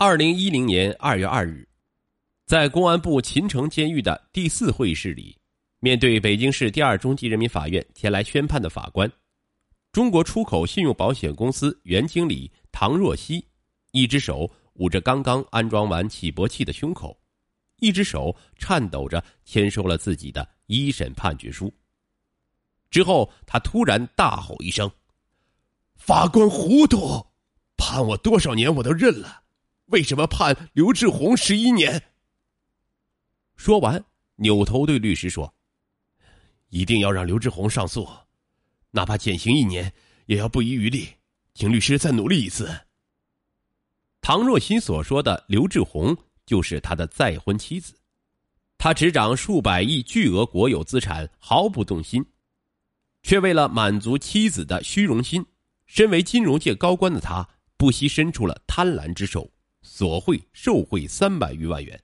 二零一零年二月二日，在公安部秦城监狱的第四会议室里，面对北京市第二中级人民法院前来宣判的法官，中国出口信用保险公司原经理唐若曦，一只手捂着刚刚安装完起搏器的胸口，一只手颤抖着签收了自己的一审判决书。之后，他突然大吼一声：“法官糊涂，判我多少年我都认了。”为什么判刘志宏十一年？说完，扭头对律师说：“一定要让刘志宏上诉，哪怕减刑一年，也要不遗余力，请律师再努力一次。”唐若曦所说的刘志宏就是他的再婚妻子，他执掌数百亿巨额国有资产，毫不动心，却为了满足妻子的虚荣心，身为金融界高官的他，不惜伸出了贪婪之手。索贿受贿三百余万元，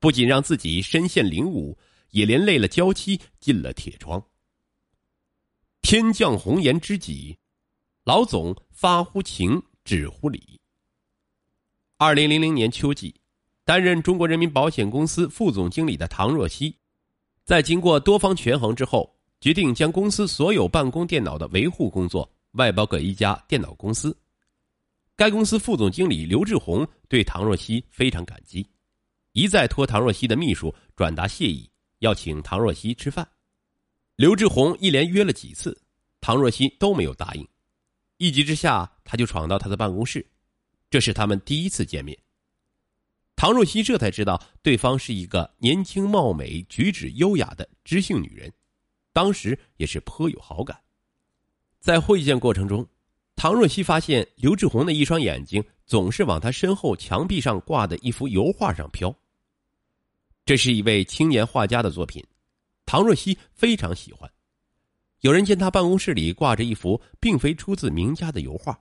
不仅让自己身陷囹圄，也连累了娇妻进了铁窗。天降红颜知己，老总发乎情，止乎礼。二零零零年秋季，担任中国人民保险公司副总经理的唐若曦，在经过多方权衡之后，决定将公司所有办公电脑的维护工作外包给一家电脑公司。该公司副总经理刘志宏对唐若曦非常感激，一再托唐若曦的秘书转达谢意，要请唐若曦吃饭。刘志宏一连约了几次，唐若曦都没有答应。一急之下，他就闯到他的办公室，这是他们第一次见面。唐若曦这才知道对方是一个年轻貌美、举止优雅的知性女人，当时也是颇有好感。在会见过程中。唐若曦发现刘志宏的一双眼睛总是往他身后墙壁上挂的一幅油画上飘。这是一位青年画家的作品，唐若曦非常喜欢。有人见他办公室里挂着一幅并非出自名家的油画，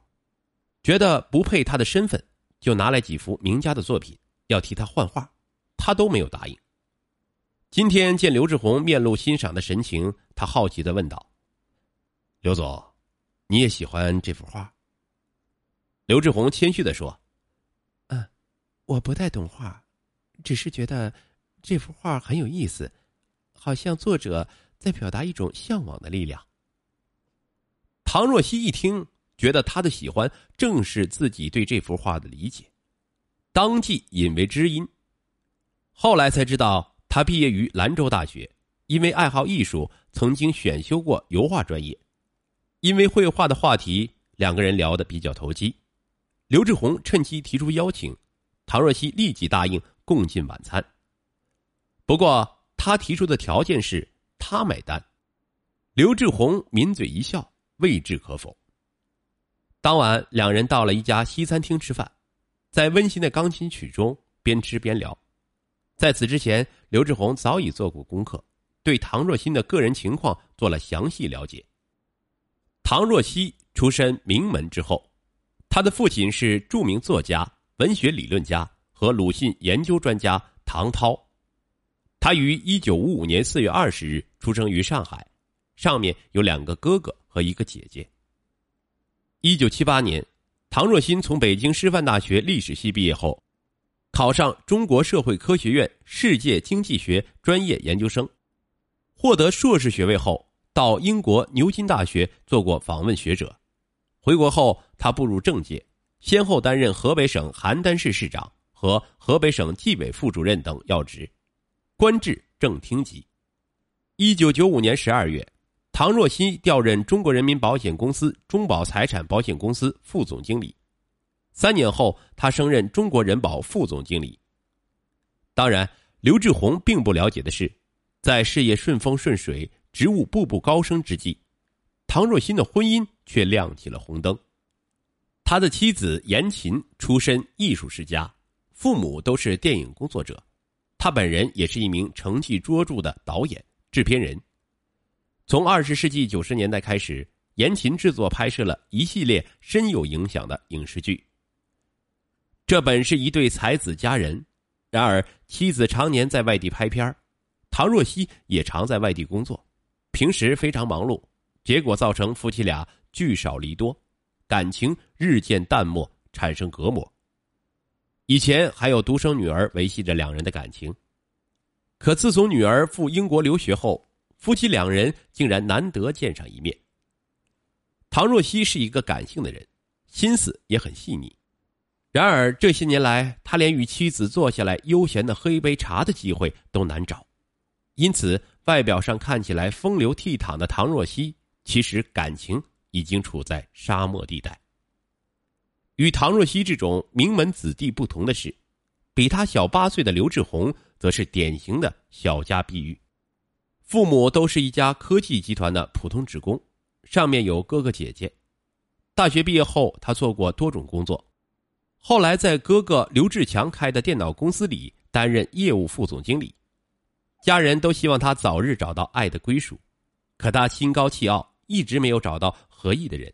觉得不配他的身份，就拿来几幅名家的作品要替他换画，他都没有答应。今天见刘志宏面露欣赏的神情，他好奇的问道：“刘总。”你也喜欢这幅画？刘志宏谦虚的说：“嗯，我不太懂画，只是觉得这幅画很有意思，好像作者在表达一种向往的力量。”唐若曦一听，觉得他的喜欢正是自己对这幅画的理解，当即引为知音。后来才知道，他毕业于兰州大学，因为爱好艺术，曾经选修过油画专业。因为绘画的话题，两个人聊得比较投机。刘志宏趁机提出邀请，唐若曦立即答应共进晚餐。不过他提出的条件是他买单。刘志宏抿嘴一笑，未置可否。当晚，两人到了一家西餐厅吃饭，在温馨的钢琴曲中边吃边聊。在此之前，刘志宏早已做过功课，对唐若曦的个人情况做了详细了解。唐若曦出身名门之后，他的父亲是著名作家、文学理论家和鲁迅研究专家唐涛。他于一九五五年四月二十日出生于上海，上面有两个哥哥和一个姐姐。一九七八年，唐若曦从北京师范大学历史系毕业后，考上中国社会科学院世界经济学专业研究生，获得硕士学位后。到英国牛津大学做过访问学者，回国后他步入政界，先后担任河北省邯郸市市长和河北省纪委副主任等要职，官至正厅级。一九九五年十二月，唐若曦调任中国人民保险公司中保财产保险公司副总经理，三年后他升任中国人保副总经理。当然，刘志宏并不了解的是，在事业顺风顺水。职务步步高升之际，唐若曦的婚姻却亮起了红灯。他的妻子严琴出身艺术世家，父母都是电影工作者，他本人也是一名成绩卓著的导演、制片人。从二十世纪九十年代开始，严琴制作拍摄了一系列深有影响的影视剧。这本是一对才子佳人，然而妻子常年在外地拍片唐若曦也常在外地工作。平时非常忙碌，结果造成夫妻俩聚少离多，感情日渐淡漠，产生隔膜。以前还有独生女儿维系着两人的感情。可自从女儿赴英国留学后，夫妻两人竟然难得见上一面。唐若曦是一个感性的人，心思也很细腻。然而这些年来，他连与妻子坐下来悠闲的喝一杯茶的机会都难找，因此外表上看起来风流倜傥的唐若曦，其实感情已经处在沙漠地带。与唐若曦这种名门子弟不同的是，比他小八岁的刘志宏。则是典型的小家碧玉，父母都是一家科技集团的普通职工，上面有哥哥姐姐。大学毕业后，他做过多种工作，后来在哥哥刘志强开的电脑公司里担任业务副总经理。家人都希望他早日找到爱的归属，可他心高气傲，一直没有找到合意的人。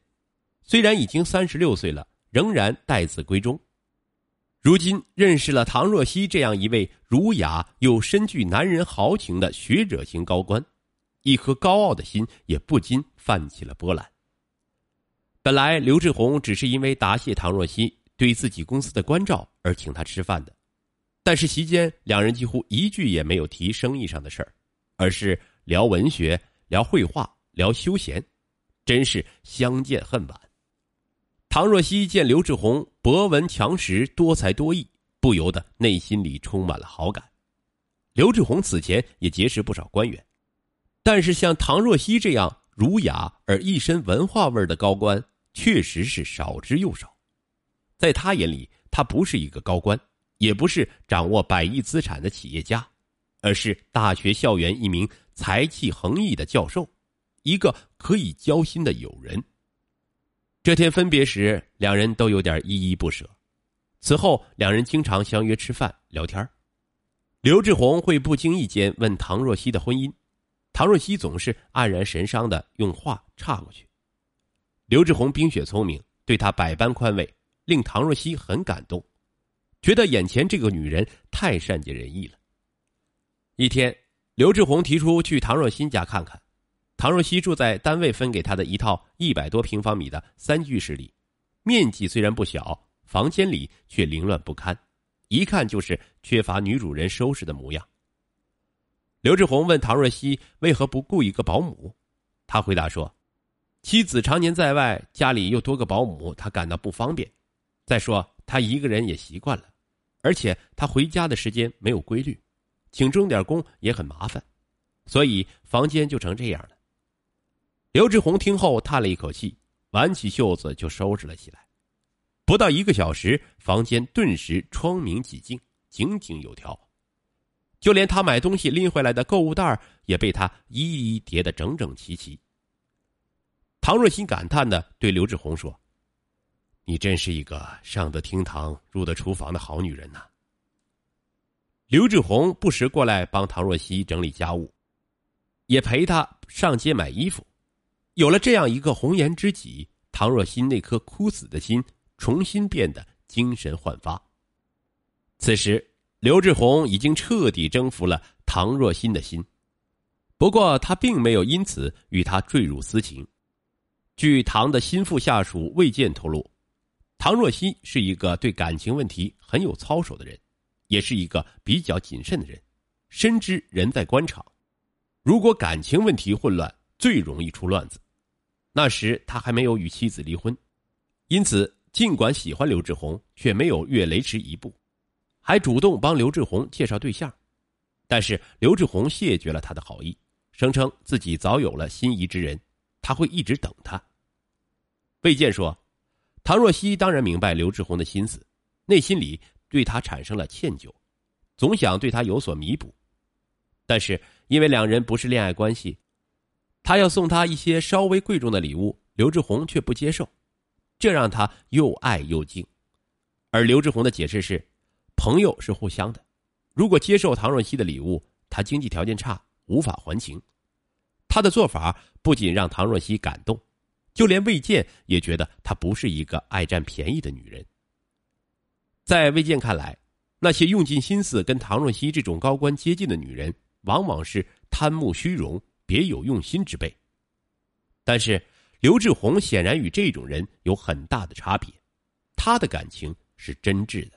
虽然已经三十六岁了，仍然待字闺中。如今认识了唐若曦这样一位儒雅又深具男人豪情的学者型高官，一颗高傲的心也不禁泛起了波澜。本来刘志宏只是因为答谢唐若曦对自己公司的关照而请他吃饭的，但是席间两人几乎一句也没有提生意上的事儿，而是聊文学、聊绘画、聊休闲，真是相见恨晚。唐若曦见刘志宏博闻强识、多才多艺，不由得内心里充满了好感。刘志宏此前也结识不少官员，但是像唐若曦这样儒雅而一身文化味的高官，确实是少之又少。在他眼里，他不是一个高官，也不是掌握百亿资产的企业家，而是大学校园一名才气横溢的教授，一个可以交心的友人。这天分别时，两人都有点依依不舍。此后，两人经常相约吃饭聊天。刘志宏会不经意间问唐若曦的婚姻，唐若曦总是黯然神伤的用话岔过去。刘志宏冰雪聪明，对他百般宽慰，令唐若曦很感动，觉得眼前这个女人太善解人意了。一天，刘志宏提出去唐若曦家看看。唐若曦住在单位分给她的一套一百多平方米的三居室里，面积虽然不小，房间里却凌乱不堪，一看就是缺乏女主人收拾的模样。刘志宏问唐若曦为何不雇一个保姆，他回答说：“妻子常年在外，家里又多个保姆，他感到不方便。再说他一个人也习惯了，而且他回家的时间没有规律，请钟点工也很麻烦，所以房间就成这样了。”刘志宏听后叹了一口气，挽起袖子就收拾了起来。不到一个小时，房间顿时窗明几净，井井有条。就连他买东西拎回来的购物袋也被他一一叠得整整齐齐。唐若欣感叹的对刘志宏说：“你真是一个上得厅堂、入得厨房的好女人呐。”刘志宏不时过来帮唐若曦整理家务，也陪她上街买衣服。有了这样一个红颜知己，唐若曦那颗枯死的心重新变得精神焕发。此时，刘志宏已经彻底征服了唐若曦的心，不过他并没有因此与她坠入私情。据唐的心腹下属魏健透露，唐若曦是一个对感情问题很有操守的人，也是一个比较谨慎的人，深知人在官场，如果感情问题混乱，最容易出乱子。那时他还没有与妻子离婚，因此尽管喜欢刘志宏，却没有越雷池一步，还主动帮刘志宏介绍对象。但是刘志宏谢绝了他的好意，声称自己早有了心仪之人，他会一直等他。魏健说：“唐若曦当然明白刘志宏的心思，内心里对他产生了歉疚，总想对他有所弥补，但是因为两人不是恋爱关系。”他要送他一些稍微贵重的礼物，刘志宏却不接受，这让他又爱又敬。而刘志宏的解释是，朋友是互相的，如果接受唐若曦的礼物，他经济条件差，无法还情。他的做法不仅让唐若曦感动，就连魏健也觉得她不是一个爱占便宜的女人。在魏健看来，那些用尽心思跟唐若曦这种高官接近的女人，往往是贪慕虚荣。别有用心之辈，但是刘志宏显然与这种人有很大的差别，他的感情是真挚的。